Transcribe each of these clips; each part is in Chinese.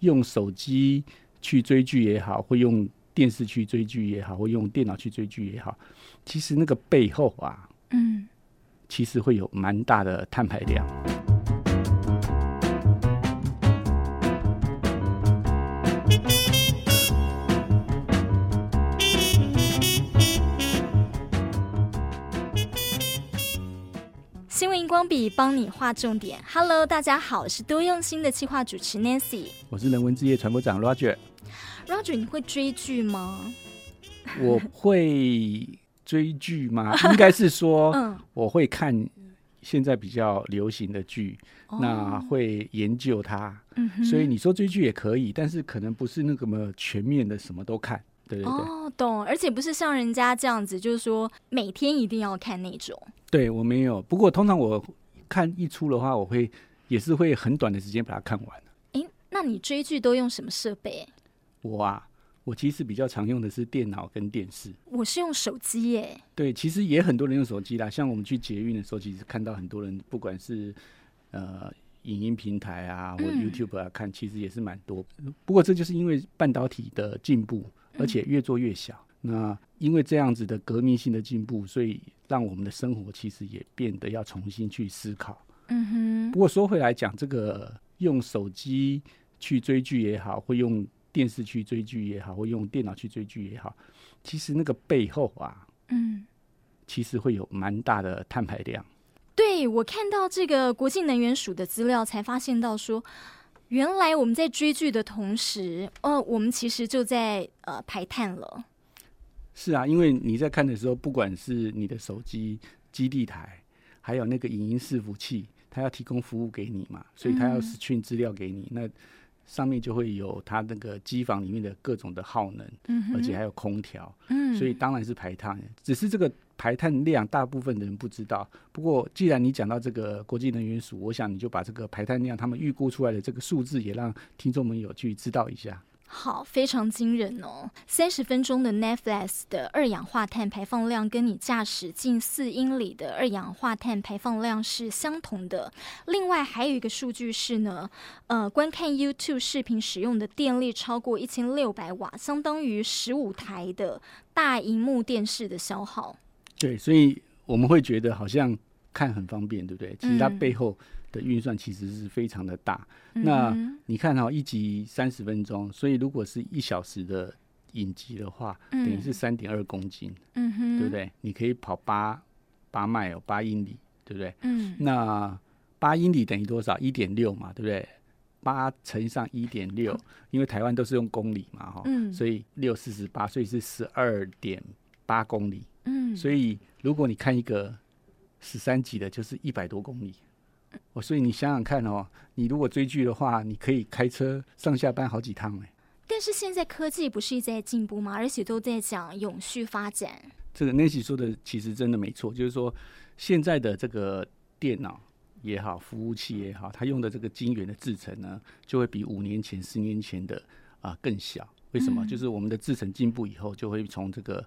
用手机去追剧也好，或用电视去追剧也好，或用电脑去追剧也好，其实那个背后啊，嗯，其实会有蛮大的碳排量。笔帮你画重点。Hello，大家好，我是多用心的企划主持 Nancy，我是人文之夜传播长 Roger。Roger，你会追剧吗？我会追剧吗？应该是说，我会看现在比较流行的剧，嗯、那会研究它。嗯、所以你说追剧也可以，但是可能不是那个么全面的，什么都看。对对对，哦，懂。而且不是像人家这样子，就是说每天一定要看那种。对，我没有，不过通常我看一出的话，我会也是会很短的时间把它看完。诶，那你追剧都用什么设备？我啊，我其实比较常用的是电脑跟电视。我是用手机耶。对，其实也很多人用手机啦。像我们去捷运的时候，其实看到很多人，不管是呃影音平台啊，或 YouTube 啊看，其实也是蛮多。不过这就是因为半导体的进步，而且越做越小。那因为这样子的革命性的进步，所以让我们的生活其实也变得要重新去思考。嗯哼。不过说回来讲，这个用手机去追剧也好，或用电视去追剧也好，或用电脑去追剧也好，其实那个背后啊，嗯，其实会有蛮大的碳排量。对，我看到这个国际能源署的资料，才发现到说，原来我们在追剧的同时，哦，我们其实就在呃排碳了。是啊，因为你在看的时候，不管是你的手机基地台，还有那个影音伺服器，它要提供服务给你嘛，所以它要 stream 资料给你，嗯、那上面就会有它那个机房里面的各种的耗能，嗯、而且还有空调，嗯，所以当然是排碳。只是这个排碳量，大部分的人不知道。不过既然你讲到这个国际能源署，我想你就把这个排碳量他们预估出来的这个数字，也让听众们有去知道一下。好，非常惊人哦！三十分钟的 Netflix 的二氧化碳排放量，跟你驾驶近四英里的二氧化碳排放量是相同的。另外还有一个数据是呢，呃，观看 YouTube 视频使用的电力超过一千六百瓦，相当于十五台的大荧幕电视的消耗。对，所以我们会觉得好像看很方便，对不对？其实它背后、嗯。的运算其实是非常的大。嗯、那你看哈、哦，一集三十分钟，所以如果是一小时的影集的话，嗯、等于是三点二公斤，嗯哼，对不对？你可以跑八八迈哦，八英里，对不对？嗯。那八英里等于多少？一点六嘛，对不对？八乘上一点六，因为台湾都是用公里嘛，哈、嗯，所以六四十八，所以是十二点八公里。嗯。所以如果你看一个十三集的，就是一百多公里。哦，所以你想想看哦，你如果追剧的话，你可以开车上下班好几趟哎。但是现在科技不是一直在进步吗？而且都在讲永续发展。这个 Nancy 说的其实真的没错，就是说现在的这个电脑也好，服务器也好，它用的这个晶圆的制程呢，就会比五年前、十年前的啊、呃、更小。为什么？嗯、就是我们的制程进步以后，就会从这个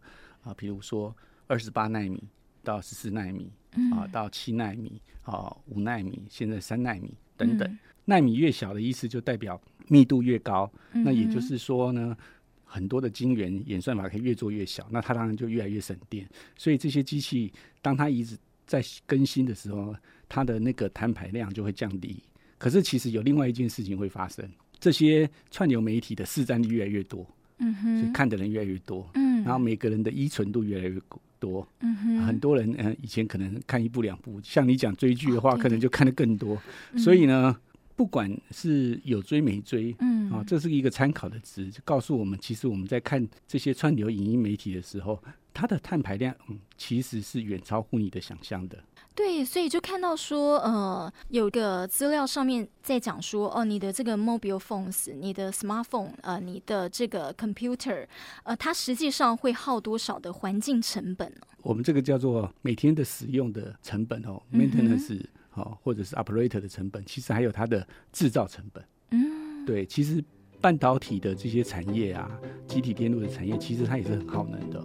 啊、呃，比如说二十八纳米到十四纳米。啊，到七纳米，啊，五纳米，现在三纳米等等，纳、嗯、米越小的意思就代表密度越高，嗯、那也就是说呢，很多的晶圆演算法可以越做越小，那它当然就越来越省电。所以这些机器当它一直在更新的时候，它的那个摊牌量就会降低。可是其实有另外一件事情会发生，这些串流媒体的市占率越来越多，嗯哼，所以看的人越来越多，嗯，然后每个人的依存度越来越高。多，嗯哼，很多人嗯，以前可能看一部两部，像你讲追剧的话，哦、可能就看得更多。嗯、所以呢，不管是有追没追，嗯。啊，这是一个参考的值，就告诉我们，其实我们在看这些串流影音媒体的时候，它的碳排量嗯，其实是远超乎你的想象的。对，所以就看到说，呃，有个资料上面在讲说，哦，你的这个 mobile phones，你的 smartphone，呃，你的这个 computer，呃，它实际上会耗多少的环境成本呢？我们这个叫做每天的使用的成本哦，maintenance，哦，或者是 operator 的成本，其实还有它的制造成本。嗯，对，其实半导体的这些产业啊，集体电路的产业，其实它也是很耗能的。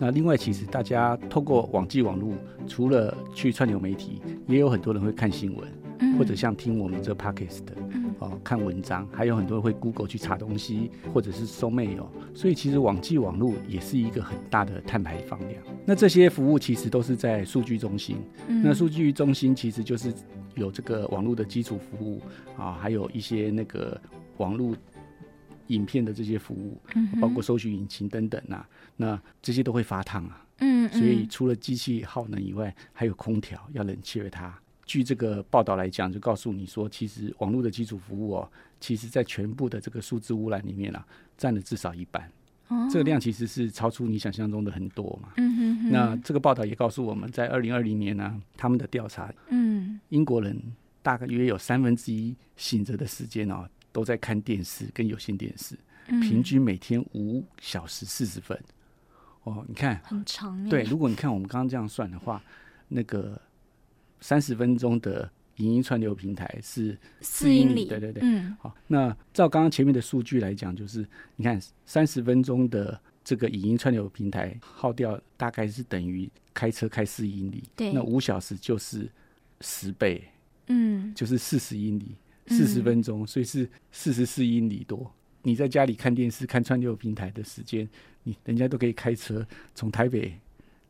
那那另外，其实大家透过网际网络，除了去串流媒体，也有很多人会看新闻，嗯、或者像听我们这 podcast 的，嗯、哦，看文章，还有很多人会 Google 去查东西，或者是搜 mail。所以，其实网际网络也是一个很大的碳排放量。那这些服务其实都是在数据中心。嗯、那数据中心其实就是有这个网络的基础服务啊，还有一些那个网络。影片的这些服务，包括搜寻引擎等等啊，那这些都会发烫啊。嗯，所以除了机器耗能以外，还有空调要冷却它。据这个报道来讲，就告诉你说，其实网络的基础服务哦，其实在全部的这个数字污染里面啊，占了至少一半。哦，这个量其实是超出你想象中的很多嘛。嗯哼哼。那这个报道也告诉我们在二零二零年呢，啊，他们的调查，嗯，英国人大概约有三分之一醒着的时间哦。都在看电视跟有线电视，平均每天五小时四十分。哦，你看很长。对，如果你看我们刚刚这样算的话，那个三十分钟的影音串流平台是四英里。对对对，嗯。好，那照刚刚前面的数据来讲，就是你看三十分钟的这个影音串流平台耗掉大概是等于开车开四英里。对。那五小时就是十倍，嗯，就是四十英里。四十分钟，所以是四十四英里多。你在家里看电视、看串流平台的时间，你人家都可以开车从台北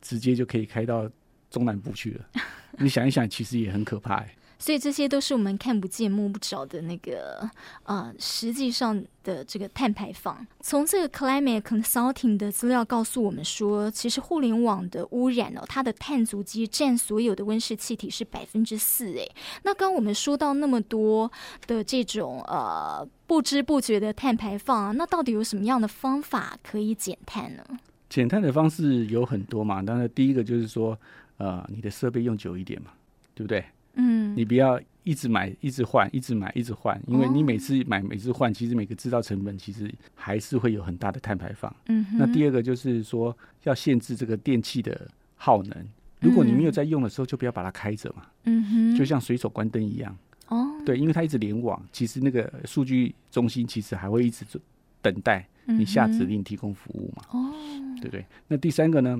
直接就可以开到中南部去了。你想一想，其实也很可怕欸。所以这些都是我们看不见摸不着的那个呃，实际上的这个碳排放。从这个 Climate Consulting 的资料告诉我们说，其实互联网的污染哦，它的碳足迹占所有的温室气体是百分之四。诶，那刚我们说到那么多的这种呃不知不觉的碳排放啊，那到底有什么样的方法可以减碳呢？减碳的方式有很多嘛，当然第一个就是说，呃，你的设备用久一点嘛，对不对？嗯，你不要一直买，一直换，一直买，一直换，因为你每次买，每次换，其实每个制造成本其实还是会有很大的碳排放。嗯，那第二个就是说要限制这个电器的耗能，如果你没有在用的时候，就不要把它开着嘛。嗯哼，就像随手关灯一样。哦，对，因为它一直联网，其实那个数据中心其实还会一直等待你下指令提供服务嘛。哦，对不对？那第三个呢，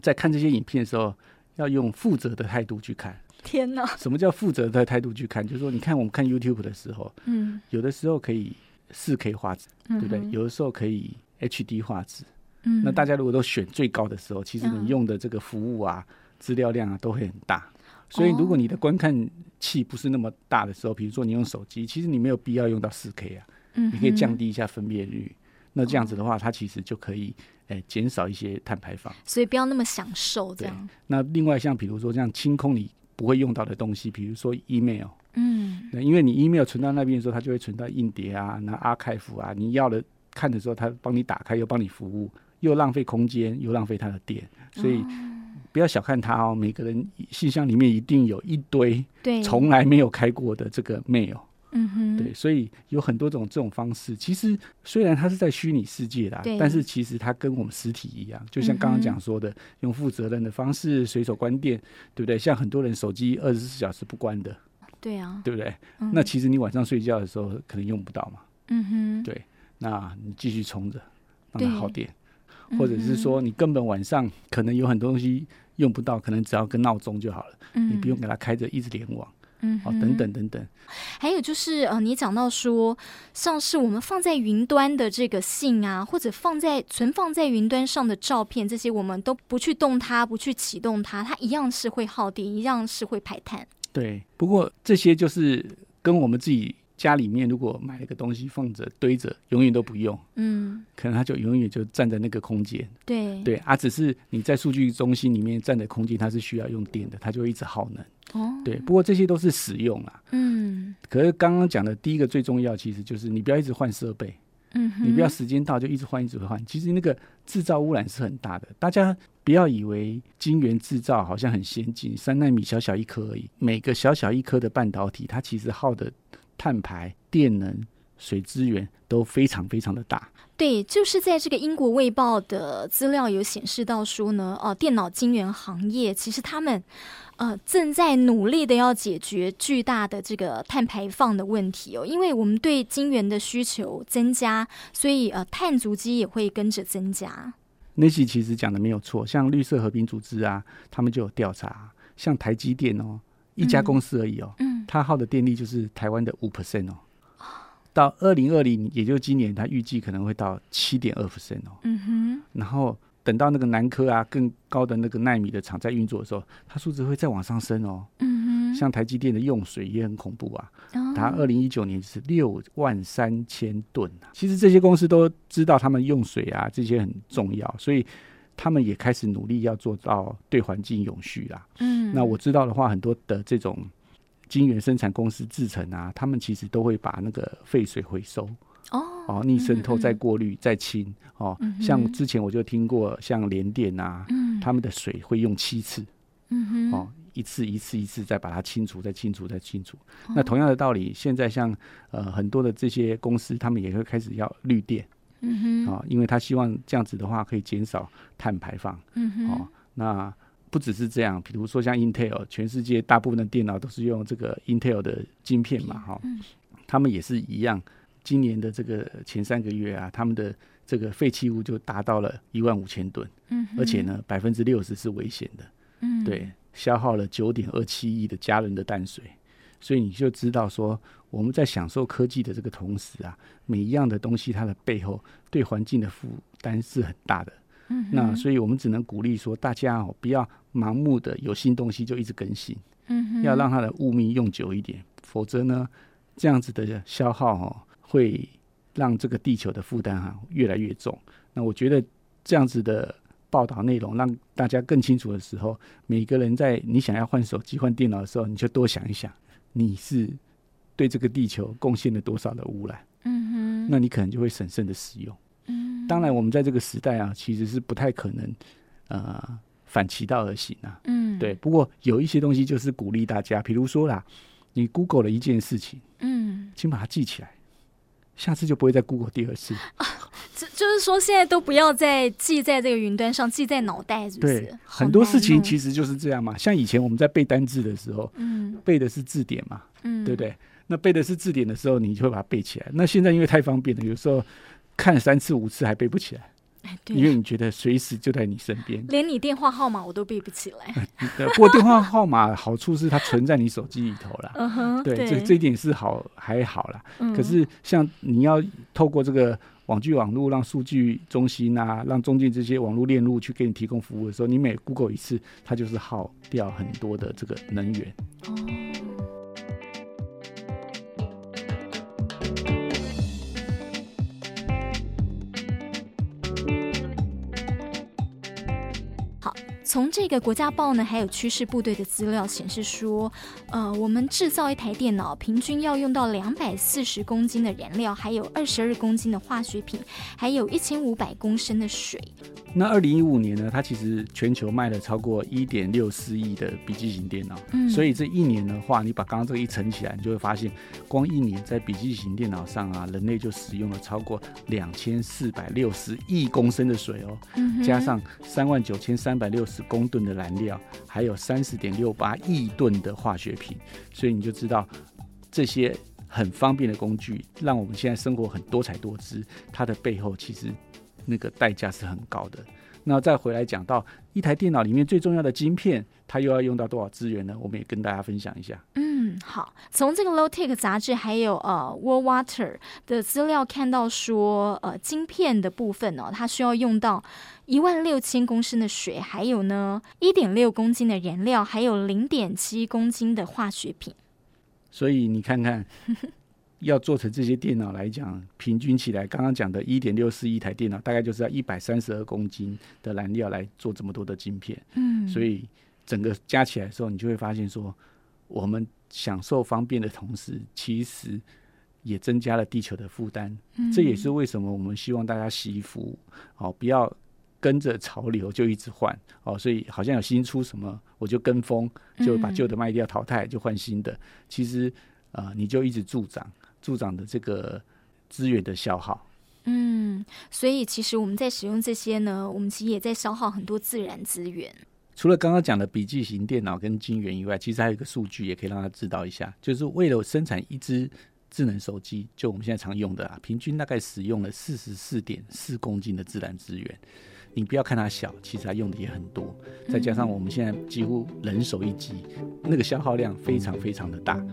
在看这些影片的时候，要用负责的态度去看。天哪！什么叫负责的态度去看？就是说，你看我们看 YouTube 的时候，嗯，有的时候可以四 K 画质，对不对？有的时候可以 HD 画质，嗯，那大家如果都选最高的时候，其实你用的这个服务啊、资料量啊都会很大。所以，如果你的观看器不是那么大的时候，比如说你用手机，其实你没有必要用到四 K 啊，嗯，你可以降低一下分辨率。那这样子的话，它其实就可以诶减少一些碳排放。所以不要那么享受这样。那另外像比如说这样清空你。不会用到的东西，比如说 email，嗯，因为你 email 存到那边的时候，它就会存到硬碟啊，那 archive 啊，你要了看的时候，它帮你打开，又帮你服务，又浪费空间，又浪费它的电，所以不要小看它哦。每个人信箱里面一定有一堆从来没有开过的这个 mail。嗯哼，对，所以有很多种这种方式。其实虽然它是在虚拟世界的，但是其实它跟我们实体一样，就像刚刚讲说的，嗯、用负责任的方式随手关电，对不对？像很多人手机二十四小时不关的，对啊，对不对？嗯、那其实你晚上睡觉的时候可能用不到嘛。嗯哼，对，那你继续充着，让它耗电，或者是说你根本晚上可能有很多东西用不到，可能只要跟闹钟就好了，嗯、你不用给它开着一直联网。嗯，好，等等等等，还有就是呃，你讲到说，像是我们放在云端的这个信啊，或者放在存放在云端上的照片，这些我们都不去动它，不去启动它，它一样是会耗电，一样是会排碳。对，不过这些就是跟我们自己。家里面如果买了个东西放着堆着，永远都不用，嗯，可能它就永远就占在那个空间，对。对啊，只是你在数据中心里面占的空间，它是需要用电的，它就会一直耗能，哦，对，不过这些都是使用啊，嗯，可是刚刚讲的第一个最重要，其实就是你不要一直换设备，嗯哼，你不要时间到就一直换一直换，其实那个制造污染是很大的，大家不要以为晶圆制造好像很先进，三纳米小小一颗而已，每个小小一颗的半导体，它其实耗的。碳排、电能、水资源都非常非常的大。对，就是在这个英国卫报的资料有显示到说呢，哦，电脑晶圆行业其实他们呃正在努力的要解决巨大的这个碳排放的问题哦，因为我们对晶圆的需求增加，所以呃碳足迹也会跟着增加。那些其实讲的没有错，像绿色和平组织啊，他们就有调查，像台积电哦，一家公司而已哦，嗯，它耗的电力就是台湾的五 percent 哦，到二零二零，也就是今年，它预计可能会到七点二 percent 哦，嗯哼，然后等到那个南科啊更高的那个纳米的厂在运作的时候，它数值会再往上升哦，嗯哼，像台积电的用水也很恐怖啊。它二零一九年是六万三千吨啊，其实这些公司都知道他们用水啊这些很重要，所以他们也开始努力要做到对环境永续啦。嗯，那我知道的话，很多的这种晶圆生产公司制成啊，他们其实都会把那个废水回收哦，哦，逆渗透再过滤再清哦。像之前我就听过，像联电啊，他们的水会用七次，嗯哼，哦。一次一次一次再把它清除，再清除，再清除。那同样的道理，现在像呃很多的这些公司，他们也会开始要绿电，嗯哼，啊，因为他希望这样子的话可以减少碳排放，嗯哼，哦，那不只是这样，比如说像 Intel，全世界大部分的电脑都是用这个 Intel 的晶片嘛，哈，他们也是一样。今年的这个前三个月啊，他们的这个废弃物就达到了一万五千吨，嗯，而且呢，百分之六十是危险的，嗯，对。消耗了九点二七亿的家人的淡水，所以你就知道说，我们在享受科技的这个同时啊，每一样的东西它的背后对环境的负担是很大的。嗯，那所以我们只能鼓励说，大家哦不要盲目的有新东西就一直更新，嗯，要让它的物命用久一点，否则呢，这样子的消耗哦会让这个地球的负担哈越来越重。那我觉得这样子的。报道内容让大家更清楚的时候，每个人在你想要换手机、换电脑的时候，你就多想一想，你是对这个地球贡献了多少的污染？嗯哼，那你可能就会审慎的使用。嗯，当然，我们在这个时代啊，其实是不太可能呃反其道而行啊。嗯，对。不过有一些东西就是鼓励大家，比如说啦，你 Google 了一件事情，嗯，请把它记起来，下次就不会再 Google 第二次。啊就就是说，现在都不要再记在这个云端上，记在脑袋，是不是？对，很多事情其实就是这样嘛。像以前我们在背单字的时候，嗯，背的是字典嘛，嗯，对不对？那背的是字典的时候，你就会把它背起来。那现在因为太方便了，有时候看三次五次还背不起来。对，因为你觉得随时就在你身边，连你电话号码我都背不起来。不过电话号码好处是它存在你手机里头了。嗯哼，对，这这一点是好还好啦。可是像你要透过这个网际网络，让数据中心啊，让中间这些网络链路去给你提供服务的时候，你每 Google 一次，它就是耗掉很多的这个能源。哦。从这个国家报呢，还有趋势部队的资料显示说，呃，我们制造一台电脑平均要用到两百四十公斤的燃料，还有二十二公斤的化学品，还有一千五百公升的水。那二零一五年呢，它其实全球卖了超过一点六四亿的笔记型电脑，嗯，所以这一年的话，你把刚刚这个一乘起来，你就会发现，光一年在笔记型电脑上啊，人类就使用了超过两千四百六十亿公升的水哦，嗯，加上三万九千三百六十公吨的燃料，还有三十点六八亿吨的化学品，所以你就知道这些很方便的工具，让我们现在生活很多彩多姿，它的背后其实。那个代价是很高的。那再回来讲到一台电脑里面最重要的晶片，它又要用到多少资源呢？我们也跟大家分享一下。嗯，好。从这个 Low Tech 杂志还有呃 World Water 的资料看到说，呃，晶片的部分呢、哦，它需要用到一万六千公升的水，还有呢一点六公斤的燃料，还有零点七公斤的化学品。所以你看看。要做成这些电脑来讲，平均起来，刚刚讲的一点六四亿台电脑，大概就是要一百三十二公斤的燃料来做这么多的晶片。嗯，所以整个加起来的时候，你就会发现说，我们享受方便的同时，其实也增加了地球的负担。嗯，这也是为什么我们希望大家惜福哦，不要跟着潮流就一直换哦。所以好像有新出什么，我就跟风，就把旧的卖掉淘汰，就换新的。其实啊，呃，你就一直助长。助长的这个资源的消耗，嗯，所以其实我们在使用这些呢，我们其实也在消耗很多自然资源。除了刚刚讲的笔记型电脑跟晶圆以外，其实还有一个数据也可以让他知道一下，就是为了生产一只智能手机，就我们现在常用的啊，平均大概使用了四十四点四公斤的自然资源。你不要看它小，其实它用的也很多。再加上我们现在几乎人手一机，那个消耗量非常非常的大。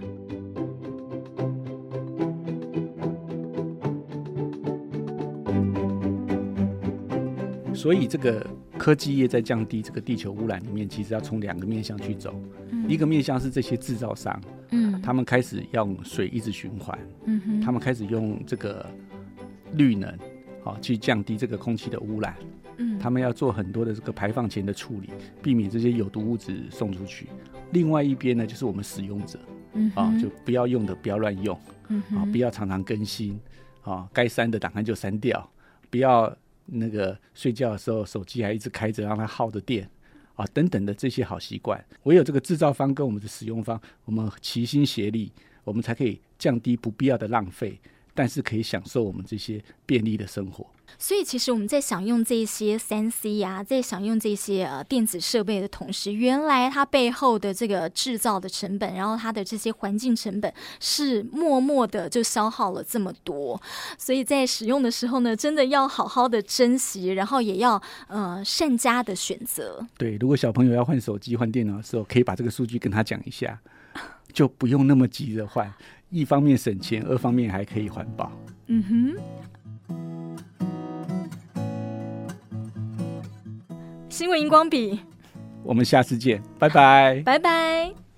所以这个科技业在降低这个地球污染里面，其实要从两个面向去走。一个面向是这些制造商，嗯，他们开始用水一直循环，嗯哼，他们开始用这个绿能，好去降低这个空气的污染，嗯，他们要做很多的这个排放前的处理，避免这些有毒物质送出去。另外一边呢，就是我们使用者，嗯，啊，就不要用的不要乱用，嗯，啊，不要常常更新，啊，该删的档案就删掉，不要。那个睡觉的时候，手机还一直开着，让它耗着电啊，等等的这些好习惯，唯有这个制造方跟我们的使用方，我们齐心协力，我们才可以降低不必要的浪费。但是可以享受我们这些便利的生活。所以，其实我们在享用这些三 C 呀，在享用这些呃电子设备的同时，原来它背后的这个制造的成本，然后它的这些环境成本，是默默的就消耗了这么多。所以在使用的时候呢，真的要好好的珍惜，然后也要呃善加的选择。对，如果小朋友要换手机、换电脑的时候，可以把这个数据跟他讲一下，就不用那么急着换。一方面省钱，二方面还可以环保。嗯哼。新闻荧光笔，我们下次见，拜拜。拜拜。